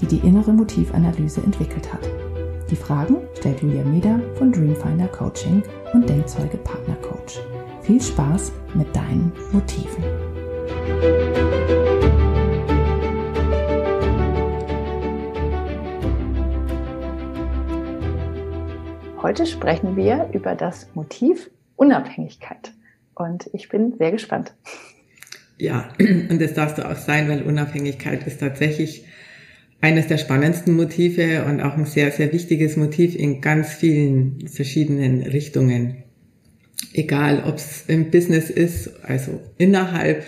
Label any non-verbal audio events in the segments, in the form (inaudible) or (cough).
die die innere Motivanalyse entwickelt hat. Die Fragen stellt Julia Meder von Dreamfinder Coaching und Denkzeuge Partner Coach. Viel Spaß mit deinen Motiven. Heute sprechen wir über das Motiv Unabhängigkeit und ich bin sehr gespannt. Ja, (clears throat) und das darfst du auch sein, weil Unabhängigkeit ist tatsächlich eines der spannendsten Motive und auch ein sehr, sehr wichtiges Motiv in ganz vielen verschiedenen Richtungen. Egal, ob es im Business ist, also innerhalb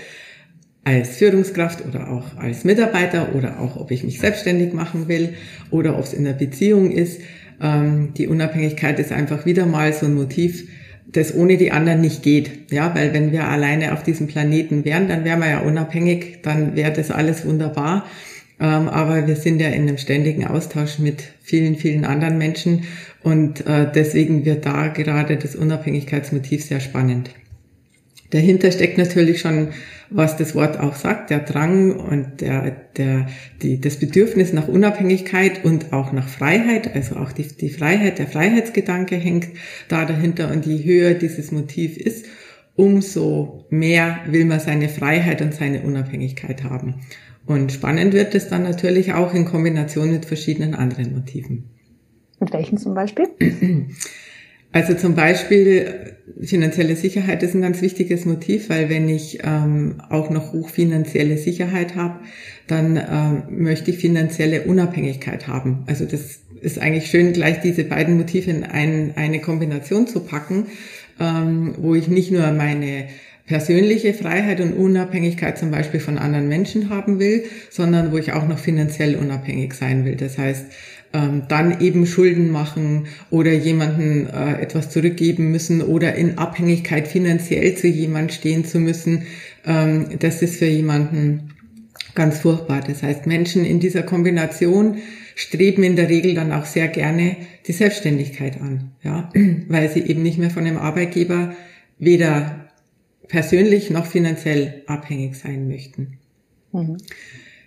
als Führungskraft oder auch als Mitarbeiter oder auch ob ich mich selbstständig machen will oder ob es in der Beziehung ist. Ähm, die Unabhängigkeit ist einfach wieder mal so ein Motiv, das ohne die anderen nicht geht. Ja, weil wenn wir alleine auf diesem Planeten wären, dann wären wir ja unabhängig, dann wäre das alles wunderbar. Ähm, aber wir sind ja in einem ständigen Austausch mit vielen, vielen anderen Menschen und äh, deswegen wird da gerade das Unabhängigkeitsmotiv sehr spannend. Dahinter steckt natürlich schon, was das Wort auch sagt, der Drang und der, der, die, das Bedürfnis nach Unabhängigkeit und auch nach Freiheit, also auch die, die Freiheit, der Freiheitsgedanke hängt da dahinter und je höher dieses Motiv ist, umso mehr will man seine Freiheit und seine Unabhängigkeit haben. Und spannend wird es dann natürlich auch in Kombination mit verschiedenen anderen Motiven. Mit welchen zum Beispiel? (clears throat) Also zum Beispiel finanzielle Sicherheit ist ein ganz wichtiges Motiv, weil wenn ich ähm, auch noch hoch finanzielle Sicherheit habe, dann ähm, möchte ich finanzielle Unabhängigkeit haben. Also das ist eigentlich schön, gleich diese beiden Motive in ein, eine Kombination zu packen, ähm, wo ich nicht nur meine persönliche Freiheit und Unabhängigkeit zum Beispiel von anderen Menschen haben will, sondern wo ich auch noch finanziell unabhängig sein will. Das heißt, ähm, dann eben Schulden machen oder jemanden äh, etwas zurückgeben müssen oder in Abhängigkeit finanziell zu jemand stehen zu müssen, ähm, das ist für jemanden ganz furchtbar. Das heißt, Menschen in dieser Kombination streben in der Regel dann auch sehr gerne die Selbstständigkeit an, ja, (clears throat) weil sie eben nicht mehr von dem Arbeitgeber weder persönlich noch finanziell abhängig sein möchten. Mhm.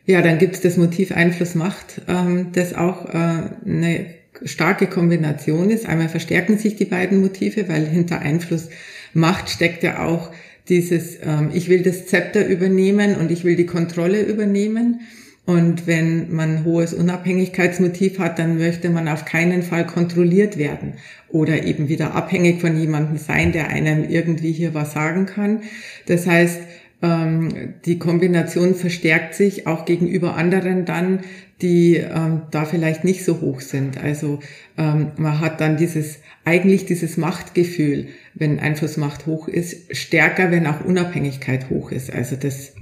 Ja, dann gibt es das Motiv Einfluss Macht, ähm, das auch äh, eine starke Kombination ist. Einmal verstärken sich die beiden Motive, weil hinter Einfluss Macht steckt ja auch dieses, ähm, ich will das Zepter übernehmen und ich will die Kontrolle übernehmen. Und wenn man hohes Unabhängigkeitsmotiv hat, dann möchte man auf keinen Fall kontrolliert werden oder eben wieder abhängig von jemandem sein, der einem irgendwie hier was sagen kann. Das heißt, ähm, die Kombination verstärkt sich auch gegenüber anderen dann, die ähm, da vielleicht nicht so hoch sind. Also ähm, man hat dann dieses eigentlich dieses Machtgefühl, wenn Einflussmacht hoch ist, stärker, wenn auch Unabhängigkeit hoch ist. Also das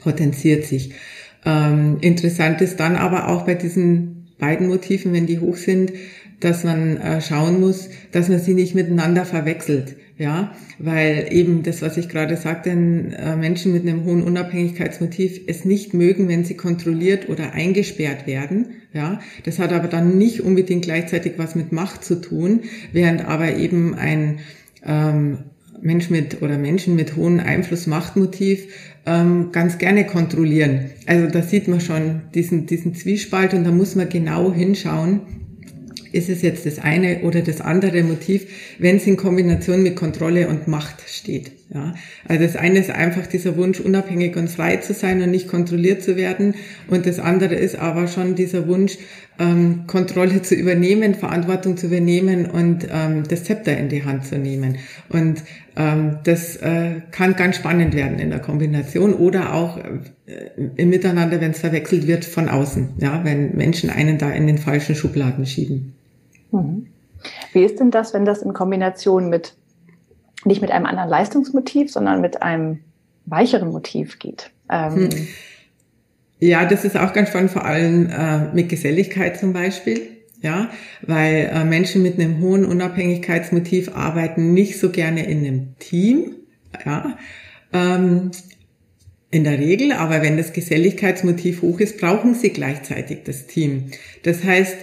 potenziert sich. Ähm, interessant ist dann aber auch bei diesen beiden Motiven, wenn die hoch sind, dass man äh, schauen muss, dass man sie nicht miteinander verwechselt. Ja, weil eben das, was ich gerade sagte, äh, Menschen mit einem hohen Unabhängigkeitsmotiv es nicht mögen, wenn sie kontrolliert oder eingesperrt werden. Ja, das hat aber dann nicht unbedingt gleichzeitig was mit Macht zu tun, während aber eben ein ähm, Mensch mit oder Menschen mit hohem Einfluss-Machtmotiv ähm, ganz gerne kontrollieren. Also da sieht man schon diesen, diesen Zwiespalt und da muss man genau hinschauen, ist es jetzt das eine oder das andere Motiv, wenn es in Kombination mit Kontrolle und Macht steht. Ja, also das eine ist einfach dieser Wunsch, unabhängig und frei zu sein und nicht kontrolliert zu werden. Und das andere ist aber schon dieser Wunsch, ähm, Kontrolle zu übernehmen, Verantwortung zu übernehmen und ähm, das Zepter in die Hand zu nehmen. Und ähm, das äh, kann ganz spannend werden in der Kombination oder auch äh, im Miteinander, wenn es verwechselt wird von außen. Ja, wenn Menschen einen da in den falschen Schubladen schieben. Wie ist denn das, wenn das in Kombination mit, nicht mit einem anderen Leistungsmotiv, sondern mit einem weicheren Motiv geht? Ähm, hm. Ja, das ist auch ganz spannend, vor allem äh, mit Geselligkeit zum Beispiel. Ja, weil äh, Menschen mit einem hohen Unabhängigkeitsmotiv arbeiten nicht so gerne in einem Team. Ja, ähm, in der Regel, aber wenn das Geselligkeitsmotiv hoch ist, brauchen sie gleichzeitig das Team. Das heißt,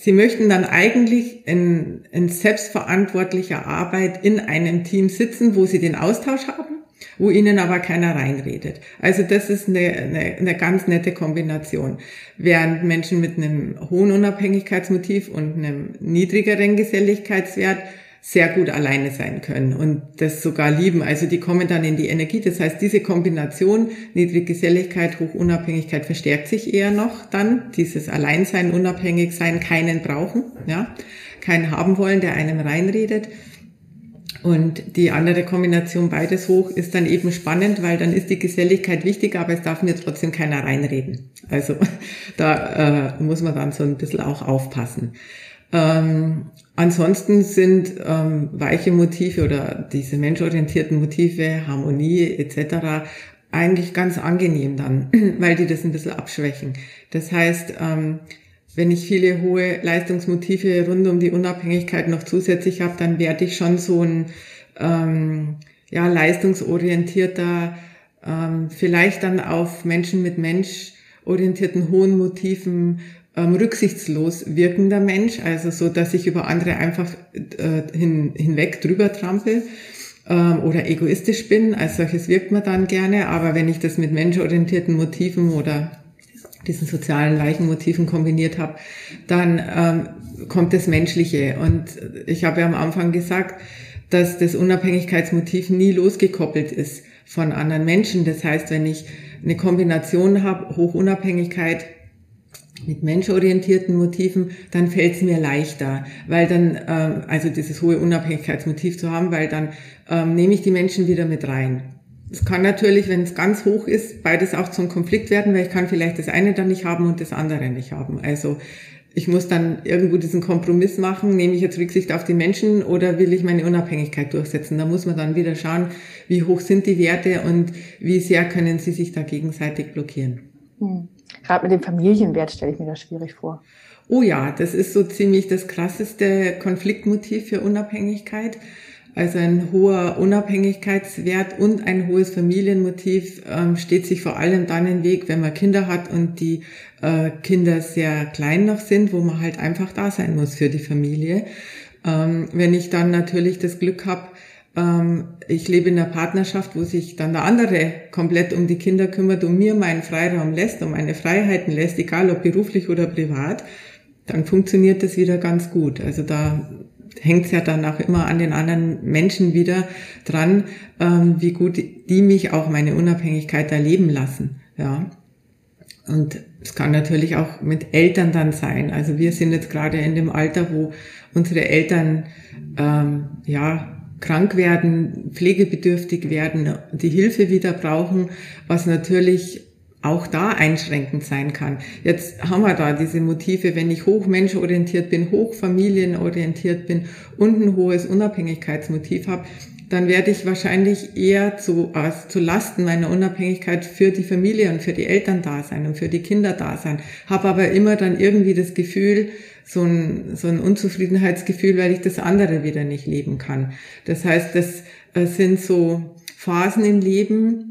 sie möchten dann eigentlich in, in selbstverantwortlicher Arbeit in einem Team sitzen, wo sie den Austausch haben, wo ihnen aber keiner reinredet. Also das ist eine, eine, eine ganz nette Kombination. Während Menschen mit einem hohen Unabhängigkeitsmotiv und einem niedrigeren Geselligkeitswert sehr gut alleine sein können und das sogar lieben. Also die kommen dann in die Energie. Das heißt, diese Kombination Niedriggeselligkeit, Hochunabhängigkeit verstärkt sich eher noch dann. Dieses Alleinsein, unabhängig sein, keinen brauchen, ja, keinen haben wollen, der einem reinredet. Und die andere Kombination beides hoch ist dann eben spannend, weil dann ist die Geselligkeit wichtig, aber es darf mir trotzdem keiner reinreden. Also (laughs) da äh, muss man dann so ein bisschen auch aufpassen. Ähm, ansonsten sind ähm, weiche Motive oder diese menschorientierten Motive, Harmonie etc. eigentlich ganz angenehm dann, (clears throat) weil die das ein bisschen abschwächen. Das heißt, ähm, wenn ich viele hohe Leistungsmotive rund um die Unabhängigkeit noch zusätzlich habe, dann werde ich schon so ein ähm, ja, leistungsorientierter, ähm, vielleicht dann auf Menschen mit Mensch orientierten hohen Motiven ähm, rücksichtslos wirkender Mensch, also so, dass ich über andere einfach äh, hin, hinweg drüber trampel ähm, oder egoistisch bin. Als solches wirkt man dann gerne, aber wenn ich das mit menschorientierten Motiven oder diesen sozialen Leichenmotiven kombiniert habe, dann ähm, kommt das Menschliche. Und ich habe ja am Anfang gesagt, dass das Unabhängigkeitsmotiv nie losgekoppelt ist von anderen Menschen. Das heißt, wenn ich eine Kombination habe, Hochunabhängigkeit mit menschorientierten Motiven, dann fällt es mir leichter, weil dann, ähm, also dieses hohe Unabhängigkeitsmotiv zu haben, weil dann ähm, nehme ich die Menschen wieder mit rein. Es kann natürlich, wenn es ganz hoch ist, beides auch zum Konflikt werden, weil ich kann vielleicht das eine dann nicht haben und das andere nicht haben. Also ich muss dann irgendwo diesen Kompromiss machen, nehme ich jetzt Rücksicht auf die Menschen oder will ich meine Unabhängigkeit durchsetzen? Da muss man dann wieder schauen, wie hoch sind die Werte und wie sehr können sie sich da gegenseitig blockieren. Hm. Gerade mit dem Familienwert stelle ich mir das schwierig vor. Oh ja, das ist so ziemlich das krasseste Konfliktmotiv für Unabhängigkeit. Also ein hoher Unabhängigkeitswert und ein hohes Familienmotiv ähm, steht sich vor allem dann im Weg, wenn man Kinder hat und die äh, Kinder sehr klein noch sind, wo man halt einfach da sein muss für die Familie. Ähm, wenn ich dann natürlich das Glück habe, ich lebe in einer Partnerschaft, wo sich dann der andere komplett um die Kinder kümmert und mir meinen Freiraum lässt, um meine Freiheiten lässt, egal ob beruflich oder privat, dann funktioniert das wieder ganz gut. Also da hängt es ja dann auch immer an den anderen Menschen wieder dran, ähm, wie gut die mich auch meine Unabhängigkeit erleben lassen. Ja. Und es kann natürlich auch mit Eltern dann sein. Also wir sind jetzt gerade in dem Alter, wo unsere Eltern ähm, ja krank werden, pflegebedürftig werden, die Hilfe wieder brauchen, was natürlich auch da einschränkend sein kann. Jetzt haben wir da diese Motive, wenn ich hochmenschorientiert bin, hochfamilienorientiert bin und ein hohes Unabhängigkeitsmotiv habe, dann werde ich wahrscheinlich eher zu, äh, zu Lasten meiner Unabhängigkeit für die Familie und für die Eltern da sein und für die Kinder da sein. Habe aber immer dann irgendwie das Gefühl, so ein, so ein Unzufriedenheitsgefühl, weil ich das andere wieder nicht leben kann. Das heißt, das äh, sind so Phasen im Leben,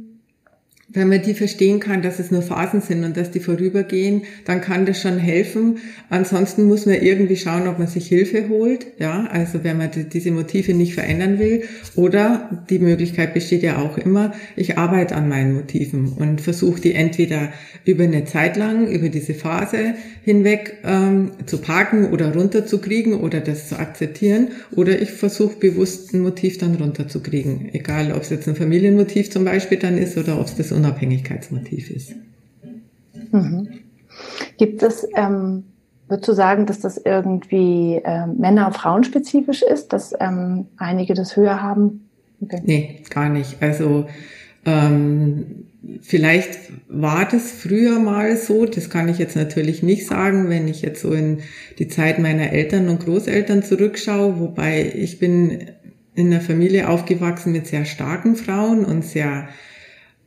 wenn man die verstehen kann, dass es nur Phasen sind und dass die vorübergehen, dann kann das schon helfen. Ansonsten muss man irgendwie schauen, ob man sich Hilfe holt. Ja, also wenn man diese Motive nicht verändern will. Oder die Möglichkeit besteht ja auch immer, ich arbeite an meinen Motiven und versuche die entweder über eine Zeit lang, über diese Phase hinweg ähm, zu parken oder runterzukriegen oder das zu akzeptieren. Oder ich versuche bewusst ein Motiv dann runterzukriegen. Egal, ob es jetzt ein Familienmotiv zum Beispiel dann ist oder ob es das Unabhängigkeitsmotiv ist. Mhm. Gibt es, ähm, würdest du sagen, dass das irgendwie ähm, Männer- und Frauenspezifisch ist, dass ähm, einige das höher haben? Okay. Nee, gar nicht. Also ähm, vielleicht war das früher mal so, das kann ich jetzt natürlich nicht sagen, wenn ich jetzt so in die Zeit meiner Eltern und Großeltern zurückschaue, wobei ich bin in einer Familie aufgewachsen mit sehr starken Frauen und sehr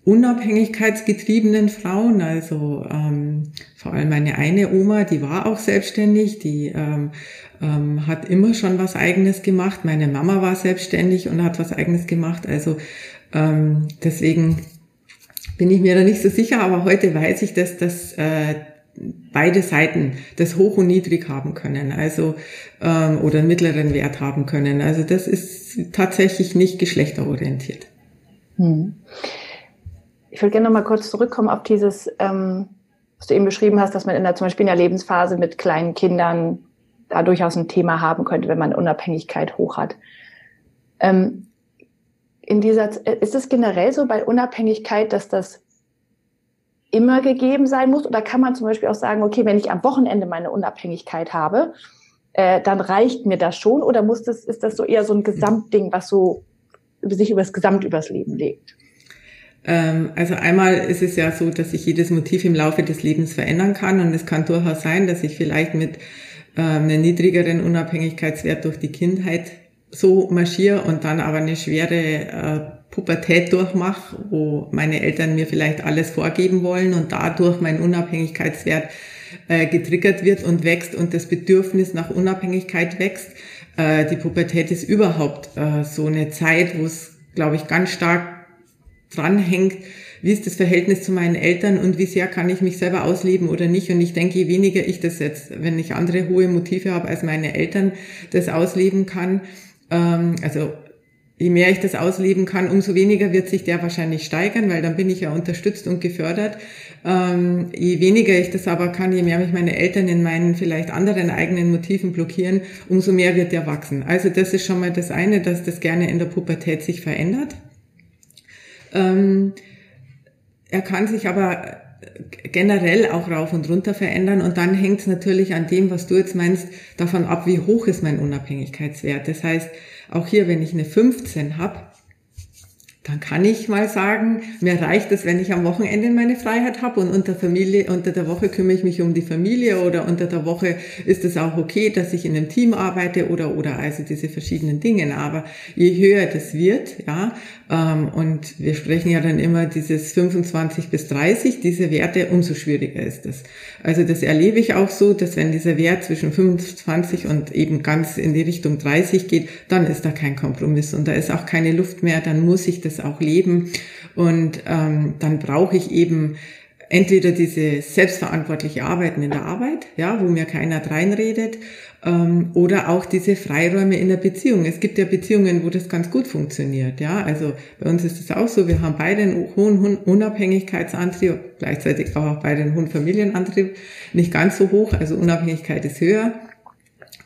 unabhängigkeitsgetriebenen Frauen, also ähm, vor allem meine eine Oma, die war auch selbstständig, die ähm, ähm, hat immer schon was eigenes gemacht. Meine Mama war selbstständig und hat was eigenes gemacht. Also ähm, deswegen bin ich mir da nicht so sicher, aber heute weiß ich, dass das äh, beide Seiten das hoch und niedrig haben können, also ähm, oder einen mittleren Wert haben können. Also das ist tatsächlich nicht geschlechterorientiert. Hm. Ich würde gerne noch mal kurz zurückkommen auf dieses, ähm, was du eben beschrieben hast, dass man in der zum Beispiel in der Lebensphase mit kleinen Kindern da durchaus ein Thema haben könnte, wenn man Unabhängigkeit hoch hat. Ähm, in dieser, ist es generell so bei Unabhängigkeit, dass das immer gegeben sein muss? Oder kann man zum Beispiel auch sagen, okay, wenn ich am Wochenende meine Unabhängigkeit habe, äh, dann reicht mir das schon? Oder muss das, ist das so eher so ein Gesamtding, was so sich über das Gesamt übers Leben legt? Ähm, also einmal ist es ja so, dass sich jedes Motiv im Laufe des Lebens verändern kann und es kann durchaus sein, dass ich vielleicht mit äh, einem niedrigeren Unabhängigkeitswert durch die Kindheit so marschiere und dann aber eine schwere äh, Pubertät durchmache, wo meine Eltern mir vielleicht alles vorgeben wollen und dadurch mein Unabhängigkeitswert äh, getriggert wird und wächst und das Bedürfnis nach Unabhängigkeit wächst. Äh, die Pubertät ist überhaupt so eine Zeit, wo es, glaube ich, ganz stark dranhängt, wie ist das Verhältnis zu meinen Eltern und wie sehr kann ich mich selber ausleben oder nicht. Und ich denke, je weniger ich das jetzt, wenn ich andere hohe Motive habe als meine Eltern, das ausleben kann, ähm, also je mehr ich das ausleben kann, umso weniger wird sich der wahrscheinlich steigern, weil dann bin ich ja unterstützt und gefördert. Ähm, je weniger ich das aber kann, je mehr mich meine Eltern in meinen vielleicht anderen eigenen Motiven blockieren, umso mehr wird der wachsen. Also das ist schon mal das eine, dass das gerne in der Pubertät sich verändert. Ähm, er kann sich aber generell auch rauf und runter verändern und dann hängt es natürlich an dem, was du jetzt meinst, davon ab, wie hoch ist mein Unabhängigkeitswert. Das heißt, auch hier, wenn ich eine 15 habe, dann kann ich mal sagen, mir reicht es, wenn ich am Wochenende meine Freiheit habe und unter Familie, unter der Woche kümmere ich mich um die Familie oder unter der Woche ist es auch okay, dass ich in einem Team arbeite oder oder also diese verschiedenen Dinge. Aber je höher das wird, ja, ähm, und wir sprechen ja dann immer dieses 25 bis 30, diese Werte, umso schwieriger ist das. Also das erlebe ich auch so, dass wenn dieser Wert zwischen 25 und eben ganz in die Richtung 30 geht, dann ist da kein Kompromiss und da ist auch keine Luft mehr, dann muss ich das das auch leben. Und ähm, dann brauche ich eben entweder diese selbstverantwortliche Arbeiten in der Arbeit, ja, wo mir keiner reinredet, ähm, oder auch diese Freiräume in der Beziehung. Es gibt ja Beziehungen, wo das ganz gut funktioniert, ja. Also bei uns ist es auch so, wir haben beide einen hohen Unabhängigkeitsantrieb, gleichzeitig auch beide einen hohen Familienantrieb, nicht ganz so hoch, also Unabhängigkeit ist höher.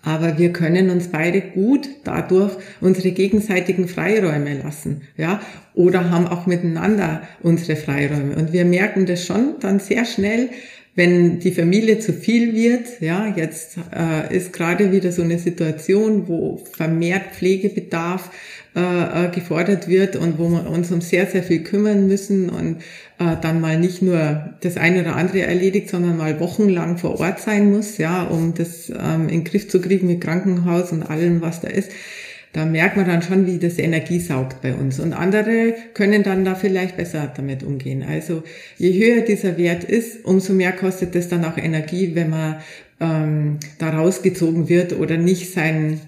Aber wir können uns beide gut dadurch unsere gegenseitigen Freiräume lassen, ja, oder haben auch miteinander unsere Freiräume. Und wir merken das schon dann sehr schnell, wenn die Familie zu viel wird, ja, jetzt äh, ist gerade wieder so eine Situation, wo vermehrt Pflegebedarf äh, gefordert wird und wo wir uns um sehr, sehr viel kümmern müssen und äh, dann mal nicht nur das eine oder andere erledigt, sondern mal wochenlang vor Ort sein muss, ja, um das ähm, in den Griff zu kriegen mit Krankenhaus und allem, was da ist da merkt man dann schon, wie das Energie saugt bei uns. Und andere können dann da vielleicht besser damit umgehen. Also je höher dieser Wert ist, umso mehr kostet es dann auch Energie, wenn man ähm, da rausgezogen wird oder nicht sein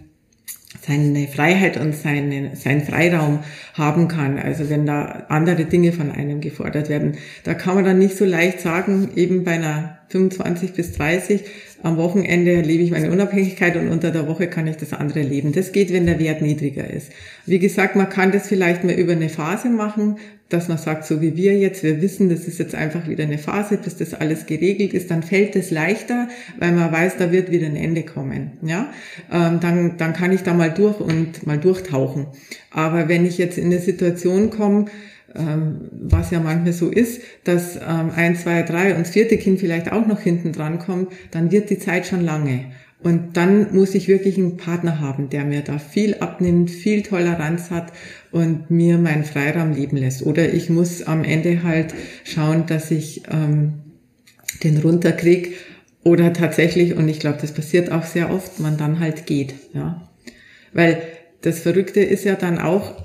seine Freiheit und seinen, seinen Freiraum haben kann. Also wenn da andere Dinge von einem gefordert werden, da kann man dann nicht so leicht sagen, eben bei einer 25 bis 30, am Wochenende lebe ich meine Unabhängigkeit und unter der Woche kann ich das andere leben. Das geht, wenn der Wert niedriger ist. Wie gesagt, man kann das vielleicht mal über eine Phase machen, dass man sagt, so wie wir jetzt, wir wissen, das ist jetzt einfach wieder eine Phase, bis das alles geregelt ist, dann fällt es leichter, weil man weiß, da wird wieder ein Ende kommen. Ja, ähm, dann, dann kann ich da mal durch und mal durchtauchen. Aber wenn ich jetzt in eine Situation komme, ähm, was ja manchmal so ist, dass ähm, ein, zwei, drei und das vierte Kind vielleicht auch noch hinten dran kommt, dann wird die Zeit schon lange. Und dann muss ich wirklich einen Partner haben, der mir da viel abnimmt, viel Toleranz hat und mir meinen Freiraum leben lässt. Oder ich muss am Ende halt schauen, dass ich ähm, den runterkrieg oder tatsächlich, und ich glaube, das passiert auch sehr oft, man dann halt geht. Ja, Weil das Verrückte ist ja dann auch,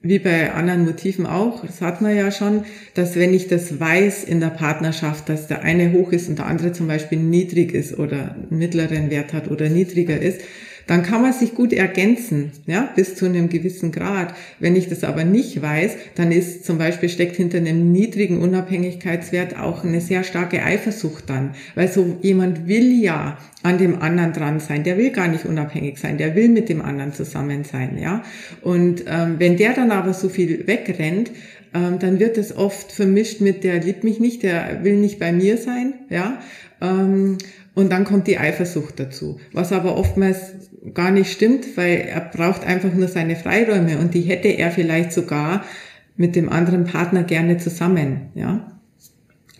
wie bei anderen Motiven auch, das hat man ja schon, dass wenn ich das weiß in der Partnerschaft, dass der eine hoch ist und der andere zum Beispiel niedrig ist oder einen mittleren Wert hat oder niedriger ist, dann kann man sich gut ergänzen, ja, bis zu einem gewissen Grad. Wenn ich das aber nicht weiß, dann ist zum Beispiel steckt hinter einem niedrigen Unabhängigkeitswert auch eine sehr starke Eifersucht dann, weil so jemand will ja an dem anderen dran sein, der will gar nicht unabhängig sein, der will mit dem anderen zusammen sein, ja. Und ähm, wenn der dann aber so viel wegrennt, ähm, dann wird es oft vermischt mit der liebt mich nicht, der will nicht bei mir sein, ja. Ähm, und dann kommt die Eifersucht dazu, was aber oftmals gar nicht stimmt, weil er braucht einfach nur seine Freiräume und die hätte er vielleicht sogar mit dem anderen Partner gerne zusammen, ja.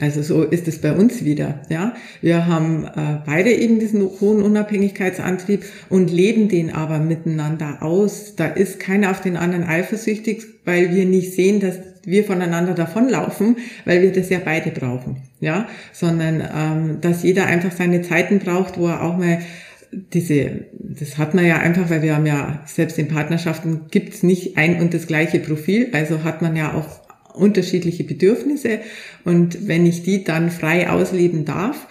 Also so ist es bei uns wieder, ja. Wir haben äh, beide eben diesen hohen Unabhängigkeitsantrieb und leben den aber miteinander aus. Da ist keiner auf den anderen eifersüchtig, weil wir nicht sehen, dass wir voneinander davonlaufen, weil wir das ja beide brauchen, ja. Sondern ähm, dass jeder einfach seine Zeiten braucht, wo er auch mal diese, das hat man ja einfach, weil wir haben ja selbst in Partnerschaften gibt's nicht ein und das gleiche Profil, also hat man ja auch unterschiedliche Bedürfnisse und wenn ich die dann frei ausleben darf,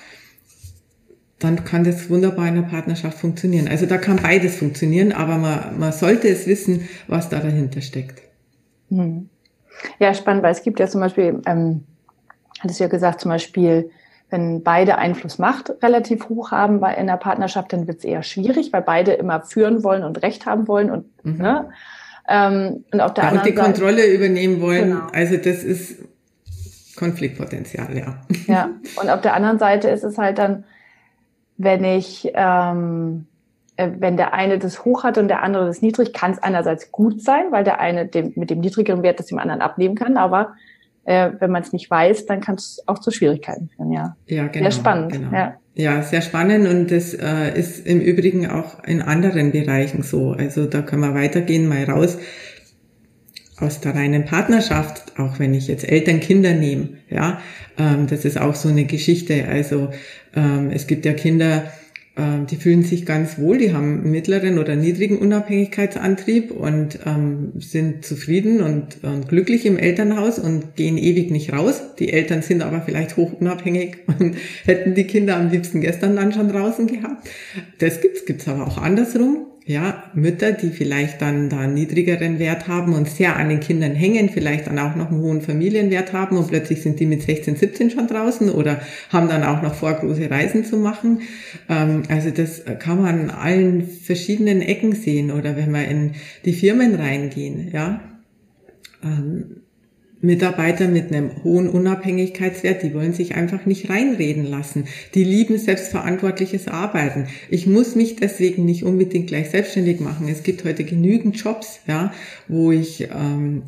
dann kann das wunderbar in der Partnerschaft funktionieren. Also da kann beides funktionieren, aber man, man sollte es wissen, was da dahinter steckt. Hm. Ja, spannend, weil es gibt ja zum Beispiel, ähm, hattest du ja gesagt, zum Beispiel wenn beide Einflussmacht relativ hoch haben bei in der Partnerschaft, dann wird es eher schwierig, weil beide immer führen wollen und Recht haben wollen und Mhm. ne? Ähm, und auf der Ja, und anderen die Kontrolle übernehmen wollen. Genau. Also das ist Konfliktpotenzial, ja. Seite, ja. Und auf der anderen Seite ist es halt dann, wenn ich ähm, äh, wenn der eine das hoch hat und der andere das niedrig, kann es einerseits gut sein, weil der eine dem, mit dem niedrigeren Wert das dem anderen abnehmen kann, aber äh, wenn man es nicht weiß, dann kann es auch zu Schwierigkeiten führen, ja. Ja, genau. Sehr spannend, Genau. ja. Ja, sehr spannend und das äh, ist im Übrigen auch in anderen Bereichen so. Also da können wir weitergehen, mal raus aus der reinen Partnerschaft, auch wenn ich jetzt Eltern, Kinder nehme, ja, ähm, das ist auch so eine Geschichte. Also ähm, es gibt ja Kinder, die fühlen sich ganz wohl, die haben einen mittleren oder niedrigen Unabhängigkeitsantrieb und ähm, sind zufrieden und, und glücklich im Elternhaus und gehen ewig nicht raus. Die Eltern sind aber vielleicht hoch unabhängig (laughs) und hätten die Kinder am liebsten gestern dann schon draußen gehabt. Das gibt's, gibt's aber auch andersrum. Ja, Mütter, die vielleicht dann da einen niedrigeren Wert haben und sehr an den Kindern hängen, vielleicht dann auch noch einen hohen Familienwert haben und plötzlich sind die mit 16, 17 schon draußen oder haben dann auch noch vor, große Reisen zu machen. Ähm, also das kann man an allen verschiedenen Ecken sehen oder wenn wir in die Firmen reingehen, ja. Mitarbeiter mit einem hohen Unabhängigkeitswert, die wollen sich einfach nicht reinreden lassen. Die lieben selbstverantwortliches Arbeiten. Ich muss mich deswegen nicht unbedingt gleich selbstständig machen. Es gibt heute genügend Jobs, ja, wo ich ähm,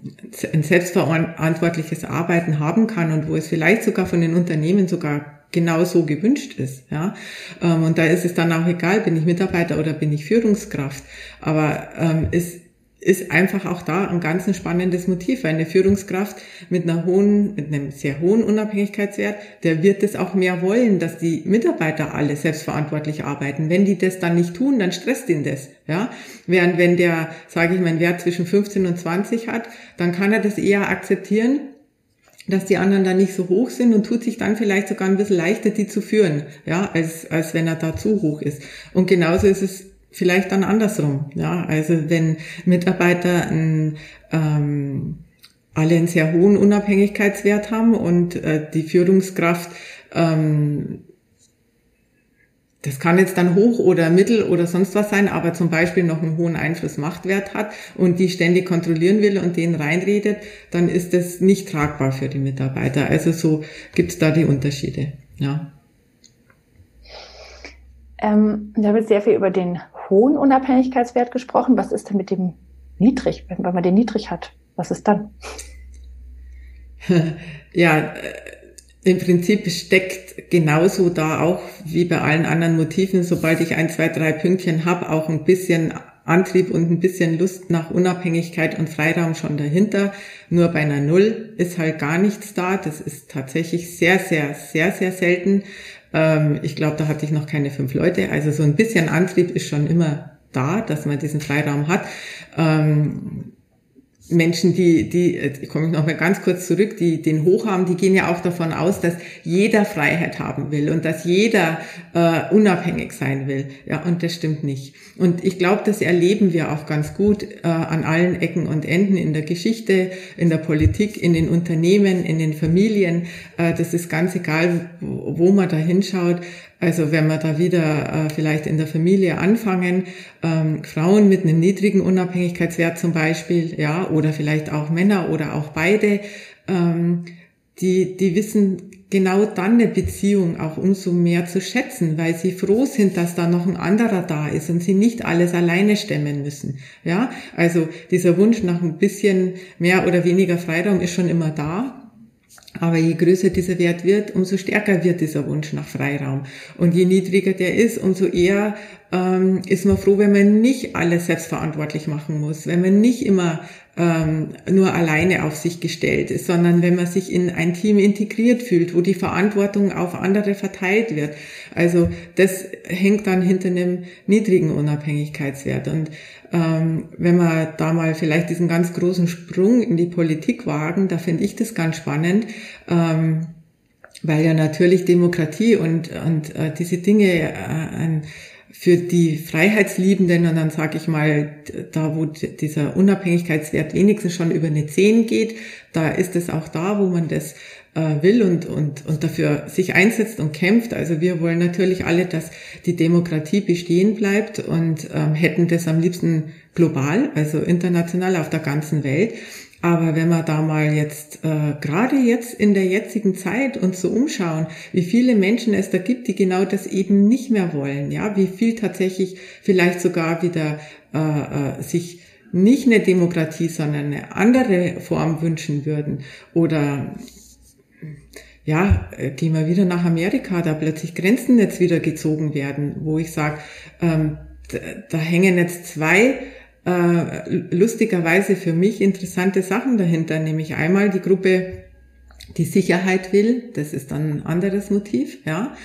ein selbstverantwortliches Arbeiten haben kann und wo es vielleicht sogar von den Unternehmen sogar genau so gewünscht ist, ja. Ähm, und da ist es dann auch egal, bin ich Mitarbeiter oder bin ich Führungskraft. Aber ähm, es ist einfach auch da ein ganz spannendes Motiv, weil eine Führungskraft mit einer hohen, mit einem sehr hohen Unabhängigkeitswert, der wird es auch mehr wollen, dass die Mitarbeiter alle selbstverantwortlich arbeiten. Wenn die das dann nicht tun, dann stresst ihn das, ja. Während wenn der, sage ich mal, einen Wert zwischen 15 und 20 hat, dann kann er das eher akzeptieren, dass die anderen da nicht so hoch sind und tut sich dann vielleicht sogar ein bisschen leichter, die zu führen, ja, als, als wenn er da zu hoch ist. Und genauso ist es vielleicht dann andersrum. Ja, also wenn Mitarbeiter ein, ähm, alle einen sehr hohen Unabhängigkeitswert haben und äh, die Führungskraft ähm, das kann jetzt dann hoch oder mittel oder sonst was sein, aber zum Beispiel noch einen hohen Einfluss-Machtwert hat und die ständig kontrollieren will und denen reinredet, dann ist das nicht tragbar für die Mitarbeiter. Also so gibt's da die Unterschiede. Ja. Ähm, wir haben jetzt sehr viel über den hohen Unabhängigkeitswert gesprochen. Was ist denn mit dem niedrig, wenn man den niedrig hat? Was ist dann? (laughs) ja, im Prinzip steckt genauso da auch wie bei allen anderen Motiven, sobald ich ein, zwei, drei Pünktchen habe, auch ein bisschen Antrieb und ein bisschen Lust nach Unabhängigkeit und Freiraum schon dahinter. Nur bei einer Null ist halt gar nichts da. Das ist tatsächlich sehr, sehr, sehr, sehr selten. Ähm, ich glaube, da hatte ich noch keine fünf Leute. Also so ein bisschen Antrieb ist schon immer da, dass man diesen Freiraum hat. Ähm, Menschen, die, die, ich komme noch mal ganz kurz zurück, die den Hoch haben, die gehen ja auch davon aus, dass jeder Freiheit haben will und dass jeder äh, unabhängig sein will. Ja, und das stimmt nicht. Und ich glaube, das erleben wir auch ganz gut äh, an allen Ecken und Enden in der Geschichte, in der Politik, in den Unternehmen, in den Familien. Äh, das ist ganz egal, wo, wo man da hinschaut. Also wenn wir da wieder äh, vielleicht in der Familie anfangen, ähm, Frauen mit einem niedrigen Unabhängigkeitswert zum Beispiel, ja, oder vielleicht auch Männer oder auch beide, ähm, die, die wissen genau dann eine Beziehung auch umso mehr zu schätzen, weil sie froh sind, dass da noch ein anderer da ist und sie nicht alles alleine stemmen müssen. Ja, also dieser Wunsch nach ein bisschen mehr oder weniger Freiraum ist schon immer da. Aber je größer dieser Wert wird, umso stärker wird dieser Wunsch nach Freiraum. Und je niedriger der ist, umso eher ähm, ist man froh, wenn man nicht alles selbstverantwortlich machen muss, wenn man nicht immer ähm, nur alleine auf sich gestellt ist, sondern wenn man sich in ein Team integriert fühlt, wo die Verantwortung auf andere verteilt wird. Also das hängt dann hinter einem niedrigen Unabhängigkeitswert. Und ähm, wenn wir da mal vielleicht diesen ganz großen Sprung in die Politik wagen, da finde ich das ganz spannend. Ähm, weil ja natürlich Demokratie und, und äh, diese Dinge äh, für die Freiheitsliebenden, und dann sage ich mal, da wo dieser Unabhängigkeitswert wenigstens schon über eine 10 geht, da ist es auch da, wo man das äh, will und, und, und dafür sich einsetzt und kämpft. Also wir wollen natürlich alle, dass die Demokratie bestehen bleibt und ähm, hätten das am liebsten global, also international auf der ganzen Welt. Aber wenn wir da mal jetzt, äh, gerade jetzt in der jetzigen Zeit uns so umschauen, wie viele Menschen es da gibt, die genau das eben nicht mehr wollen, ja, wie viel tatsächlich vielleicht sogar wieder äh, äh, sich nicht eine Demokratie, sondern eine andere Form wünschen würden. Oder ja, äh, gehen wir wieder nach Amerika, da plötzlich Grenzen jetzt wieder gezogen werden, wo ich sage, ähm, da, da hängen jetzt zwei äh, lustigerweise für mich interessante Sachen dahinter, nämlich einmal die Gruppe, die Sicherheit will, das ist dann ein anderes Motiv, ja,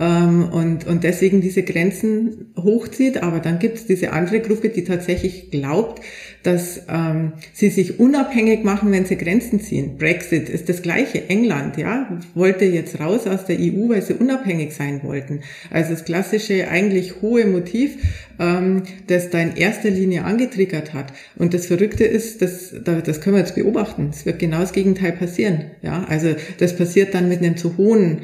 ähm, und, und deswegen diese Grenzen hochzieht. Aber dann gibt es diese andere Gruppe, die tatsächlich glaubt, dass ähm, sie sich unabhängig machen, wenn sie Grenzen ziehen. Brexit ist das gleiche. England, ja, wollte jetzt raus aus der EU, weil sie unabhängig sein wollten. Also das klassische, eigentlich hohe Motiv, ähm, das da in erster Linie angetriggert hat. Und das Verrückte ist, dass, das können wir jetzt beobachten. Es wird genau das Gegenteil passieren. Ja, also das passiert dann mit einem zu hohen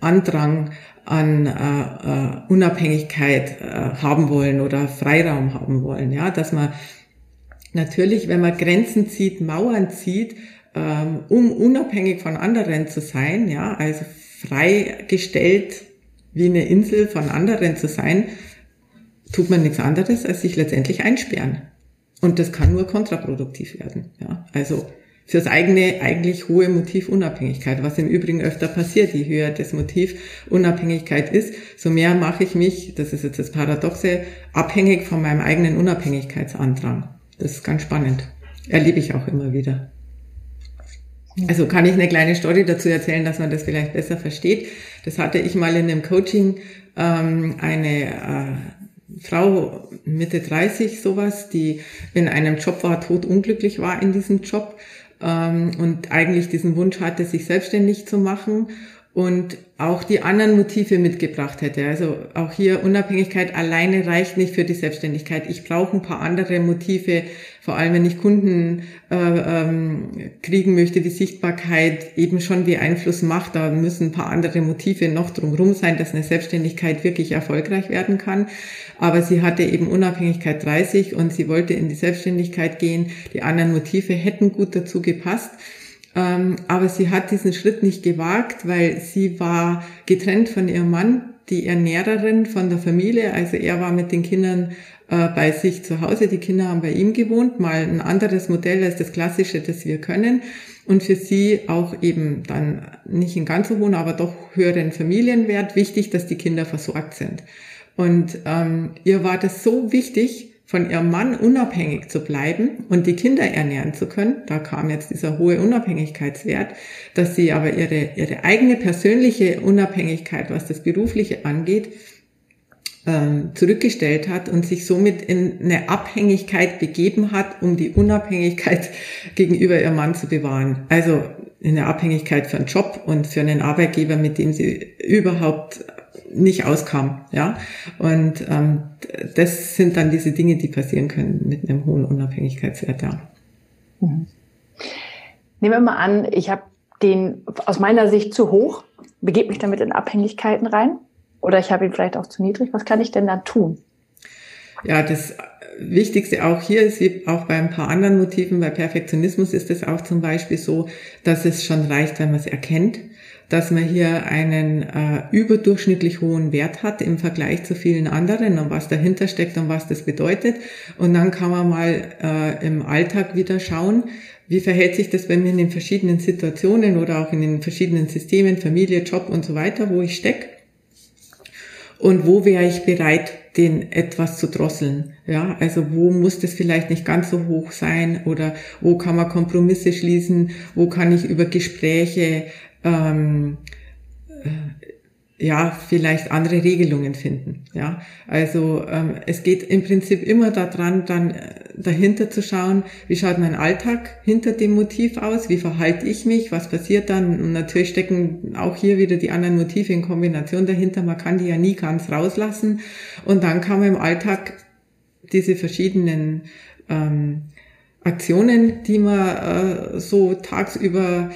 Andrang an äh, äh, Unabhängigkeit äh, haben wollen oder Freiraum haben wollen. Ja, dass man natürlich, wenn man Grenzen zieht, Mauern zieht, ähm, um unabhängig von anderen zu sein, ja, also freigestellt wie eine Insel von anderen zu sein, tut man nichts anderes, als sich letztendlich einsperren. Und das kann nur kontraproduktiv werden. Ja, also fürs eigene eigentlich hohe Motiv Unabhängigkeit, was im Übrigen öfter passiert. Je höher das Motiv Unabhängigkeit ist, so mehr mache ich mich, das ist jetzt das Paradoxe, abhängig von meinem eigenen Unabhängigkeitsandrang. Das ist ganz spannend. Erlebe ich auch immer wieder. Also kann ich eine kleine Story dazu erzählen, dass man das vielleicht besser versteht. Das hatte ich mal in einem Coaching ähm, eine äh, Frau Mitte 30 sowas, die in einem Job war, totunglücklich war in diesem Job und eigentlich diesen Wunsch hatte, sich selbstständig zu machen und auch die anderen Motive mitgebracht hätte. Also auch hier Unabhängigkeit alleine reicht nicht für die Selbstständigkeit. Ich brauche ein paar andere Motive, vor allem wenn ich Kunden äh, ähm, kriegen möchte, die Sichtbarkeit eben schon wie Einfluss macht. Da müssen ein paar andere Motive noch drumherum sein, dass eine Selbstständigkeit wirklich erfolgreich werden kann. Aber sie hatte eben Unabhängigkeit 30 und sie wollte in die Selbstständigkeit gehen. Die anderen Motive hätten gut dazu gepasst. Ähm, aber sie hat diesen Schritt nicht gewagt, weil sie war getrennt von ihrem Mann, die Ernährerin von der Familie. Also er war mit den Kindern äh, bei sich zu Hause. Die Kinder haben bei ihm gewohnt. Mal ein anderes Modell als das klassische, das wir können. Und für sie auch eben dann nicht in ganz so hohen, aber doch höheren Familienwert wichtig, dass die Kinder versorgt sind. Und ähm, ihr war das so wichtig, von ihrem Mann unabhängig zu bleiben und die Kinder ernähren zu können. Da kam jetzt dieser hohe Unabhängigkeitswert, dass sie aber ihre, ihre eigene persönliche Unabhängigkeit, was das Berufliche angeht, ähm, zurückgestellt hat und sich somit in eine Abhängigkeit begeben hat, um die Unabhängigkeit (laughs) gegenüber ihrem Mann zu bewahren. Also in eine Abhängigkeit für einen Job und für einen Arbeitgeber, mit dem sie überhaupt nicht auskam, ja. Und ähm, das sind dann diese Dinge, die passieren können mit einem hohen Unabhängigkeitswert, ja. Mhm. Nehmen wir mal an, ich habe den aus meiner Sicht zu hoch, begebe mich damit in Abhängigkeiten rein oder ich habe ihn vielleicht auch zu niedrig. Was kann ich denn da tun? Ja, das Wichtigste auch hier ist, wie auch bei ein paar anderen Motiven, bei Perfektionismus ist es auch zum Beispiel so, dass es schon reicht, wenn man es erkennt dass man hier einen äh, überdurchschnittlich hohen Wert hat im Vergleich zu vielen anderen und was dahinter steckt und was das bedeutet. Und dann kann man mal äh, im Alltag wieder schauen, wie verhält sich das bei mir in den verschiedenen Situationen oder auch in den verschiedenen Systemen, Familie, Job und so weiter, wo ich stecke. Und wo wäre ich bereit, den etwas zu drosseln? Ja, also wo muss das vielleicht nicht ganz so hoch sein oder wo kann man Kompromisse schließen? Wo kann ich über Gespräche ähm, äh, ja, vielleicht andere Regelungen finden. Ja, also ähm, es geht im Prinzip immer daran, dann äh, dahinter zu schauen, wie schaut mein Alltag hinter dem Motiv aus, wie verhalte ich mich, was passiert dann. Und natürlich stecken auch hier wieder die anderen Motive in Kombination dahinter. Man kann die ja nie ganz rauslassen. Und dann kann man im Alltag diese verschiedenen ähm, Aktionen, die man äh, so tagsüber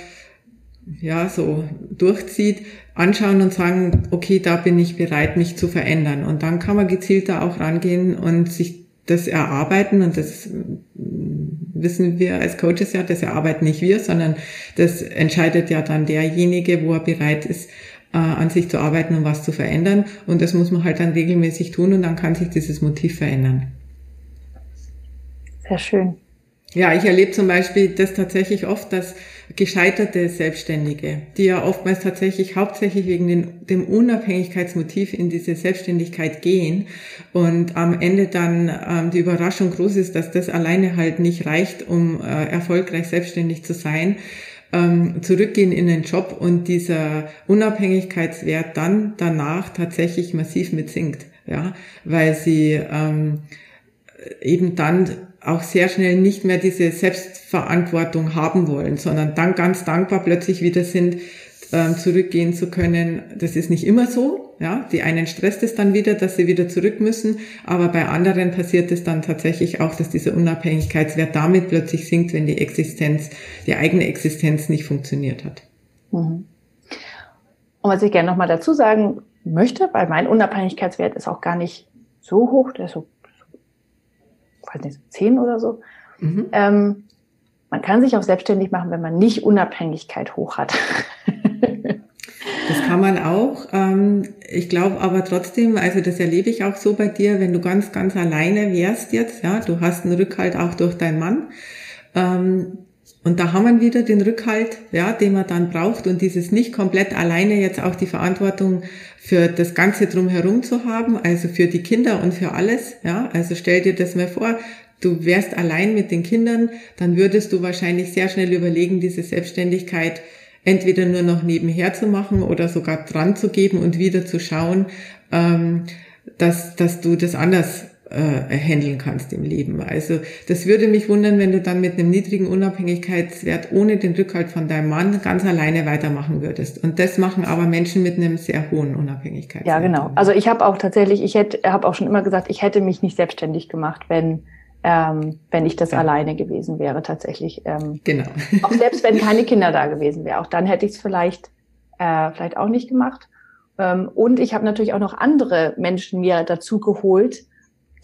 ja, so durchzieht, anschauen und sagen, okay, da bin ich bereit, mich zu verändern. Und dann kann man gezielter auch rangehen und sich das erarbeiten und das wissen wir als Coaches ja, das erarbeiten nicht wir, sondern das entscheidet ja dann derjenige, wo er bereit ist, äh, an sich zu arbeiten und was zu verändern. Und das muss man halt dann regelmäßig tun und dann kann sich dieses Motiv verändern. Sehr schön. Ja, ich erlebe zum Beispiel das tatsächlich oft, dass gescheiterte Selbstständige, die ja oftmals tatsächlich hauptsächlich wegen den, dem Unabhängigkeitsmotiv in diese Selbstständigkeit gehen und am Ende dann ähm, die Überraschung groß ist, dass das alleine halt nicht reicht, um äh, erfolgreich selbstständig zu sein, ähm, zurückgehen in den Job und dieser Unabhängigkeitswert dann danach tatsächlich massiv mitsinkt, ja, weil sie ähm, eben dann auch sehr schnell nicht mehr diese Selbstverantwortung haben wollen, sondern dann ganz dankbar plötzlich wieder sind, ähm, zurückgehen zu können. Das ist nicht immer so. Ja, die einen stresst es dann wieder, dass sie wieder zurück müssen, aber bei anderen passiert es dann tatsächlich auch, dass dieser Unabhängigkeitswert damit plötzlich sinkt, wenn die Existenz, die eigene Existenz nicht funktioniert hat. Mhm. Und was ich gerne nochmal dazu sagen möchte, weil mein Unabhängigkeitswert ist auch gar nicht so hoch, der ist so weiß nicht, zehn oder so. Mhm. Ähm, man kann sich auch selbstständig machen, wenn man nicht Unabhängigkeit hoch hat. (laughs) Das kann man auch. Ähm, ich glaube aber trotzdem, also das erlebe ich auch so bei dir, wenn du ganz, ganz alleine wärst jetzt, ja, du hast einen Rückhalt auch durch deinen Mann. Ähm, und da haben wir wieder den Rückhalt, ja, den man dann braucht und dieses nicht komplett alleine jetzt auch die Verantwortung für das Ganze drumherum zu haben, also für die Kinder und für alles, ja. Also stell dir das mal vor, du wärst allein mit den Kindern, dann würdest du wahrscheinlich sehr schnell überlegen, diese Selbstständigkeit entweder nur noch nebenher zu machen oder sogar dran zu geben und wieder zu schauen, ähm, dass, dass du das anders äh, handeln kannst im Leben. Also das würde mich wundern, wenn du dann mit einem niedrigen Unabhängigkeitswert ohne den Rückhalt von deinem Mann ganz alleine weitermachen würdest. Und das machen aber Menschen mit einem sehr hohen Unabhängigkeitswert. Ja, genau. Also ich habe auch tatsächlich, ich hätte, habe auch schon immer gesagt, ich hätte mich nicht selbstständig gemacht, wenn ähm, wenn ich das ja. alleine gewesen wäre tatsächlich. Ähm, genau. (laughs) auch selbst wenn keine Kinder da gewesen wären, auch dann hätte ich es vielleicht äh, vielleicht auch nicht gemacht. Ähm, und ich habe natürlich auch noch andere Menschen mir dazu geholt,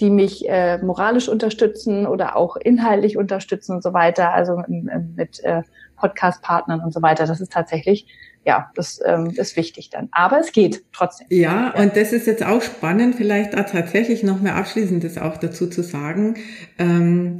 die mich äh, moralisch unterstützen oder auch inhaltlich unterstützen und so weiter, also mit äh, Podcast-Partnern und so weiter. Das ist tatsächlich, ja, das ähm, ist wichtig dann. Aber es geht trotzdem. Ja, ja. und das ist jetzt auch spannend, vielleicht auch tatsächlich noch mehr Abschließendes auch dazu zu sagen. Ähm,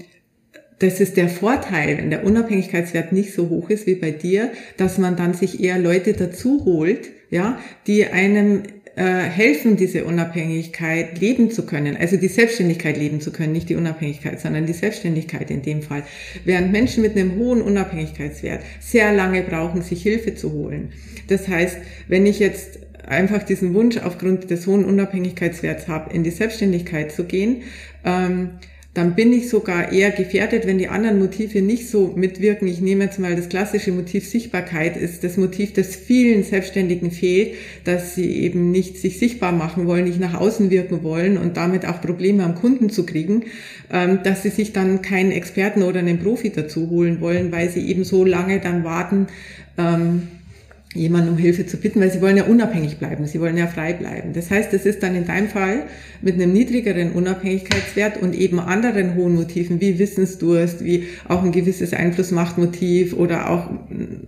das ist der Vorteil, wenn der Unabhängigkeitswert nicht so hoch ist wie bei dir, dass man dann sich eher Leute dazu holt, ja, die einem äh, helfen, diese Unabhängigkeit leben zu können, also die Selbstständigkeit leben zu können, nicht die Unabhängigkeit, sondern die Selbstständigkeit in dem Fall. Während Menschen mit einem hohen Unabhängigkeitswert sehr lange brauchen, sich Hilfe zu holen. Das heißt, wenn ich jetzt einfach diesen Wunsch aufgrund des hohen Unabhängigkeitswerts habe, in die Selbstständigkeit zu gehen, ähm, dann bin ich sogar eher gefährdet, wenn die anderen Motive nicht so mitwirken. Ich nehme jetzt mal das klassische Motiv Sichtbarkeit, ist das Motiv, das vielen Selbstständigen fehlt, dass sie eben nicht sich sichtbar machen wollen, nicht nach außen wirken wollen und damit auch Probleme am Kunden zu kriegen, ähm, dass sie sich dann keinen Experten oder einen Profi dazu holen wollen, weil sie eben so lange dann warten, ähm, jemanden um Hilfe zu bitten, weil sie wollen ja unabhängig bleiben, sie wollen ja frei bleiben. Das heißt, es ist dann in deinem Fall mit einem niedrigeren Unabhängigkeitswert und eben anderen hohen Motiven wie Wissensdurst, wie auch ein gewisses Einflussmachtmotiv oder auch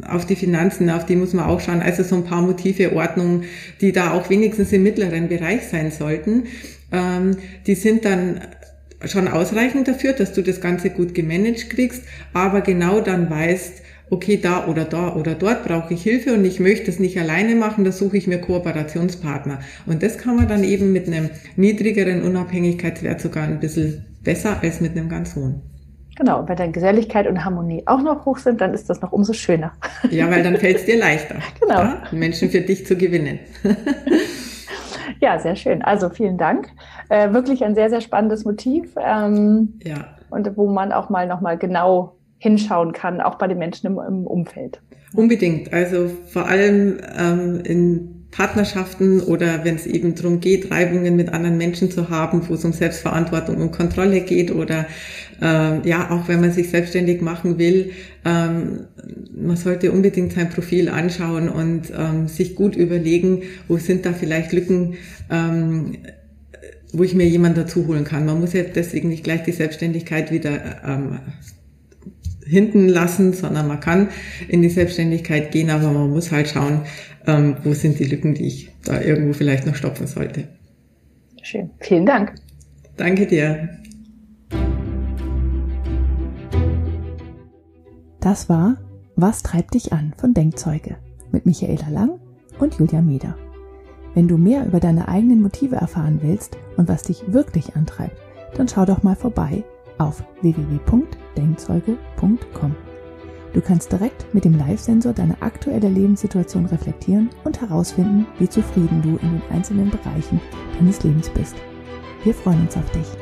auf die Finanzen, auf die muss man auch schauen. Also so ein paar Motive, Ordnung, die da auch wenigstens im mittleren Bereich sein sollten. Ähm, die sind dann schon ausreichend dafür, dass du das Ganze gut gemanagt kriegst, aber genau dann weißt, okay, da oder da oder dort brauche ich Hilfe und ich möchte es nicht alleine machen, da suche ich mir Kooperationspartner. Und das kann man dann eben mit einem niedrigeren Unabhängigkeitswert sogar ein bisschen besser als mit einem ganz hohen. Genau, wenn dann Geselligkeit und Harmonie auch noch hoch sind, dann ist das noch umso schöner. Ja, weil dann fällt es dir leichter, (laughs) genau. Ja, Menschen für dich zu gewinnen. (laughs) Ja, sehr schön. Also vielen Dank. Äh, wirklich ein sehr, sehr spannendes Motiv. Ähm, ja. Und wo man auch mal nochmal genau hinschauen kann, auch bei den Menschen im, im Umfeld. Unbedingt. Also vor allem ähm, in Partnerschaften oder wenn es eben darum geht, Reibungen mit anderen Menschen zu haben, wo es um Selbstverantwortung und Kontrolle geht oder äh, ja, auch wenn man sich selbstständig machen will, ähm, man sollte unbedingt sein Profil anschauen und ähm, sich gut überlegen, wo sind da vielleicht Lücken, ähm, wo ich mir jemanden dazu holen kann. Man muss ja deswegen nicht gleich die Selbstständigkeit wieder ähm, hinten lassen, sondern man kann in die Selbstständigkeit gehen, aber man muss halt schauen, ähm, wo sind die Lücken, die ich da irgendwo vielleicht noch stopfen sollte. Schön. Vielen Dank. Danke dir. Das war Was treibt dich an von Denkzeuge mit Michaela Lang und Julia Meder. Wenn du mehr über deine eigenen Motive erfahren willst und was dich wirklich antreibt, dann schau doch mal vorbei auf www.denkzeuge.com. Du kannst direkt mit dem Live-Sensor deine aktuelle Lebenssituation reflektieren und herausfinden, wie zufrieden du in den einzelnen Bereichen deines Lebens bist. Wir freuen uns auf dich.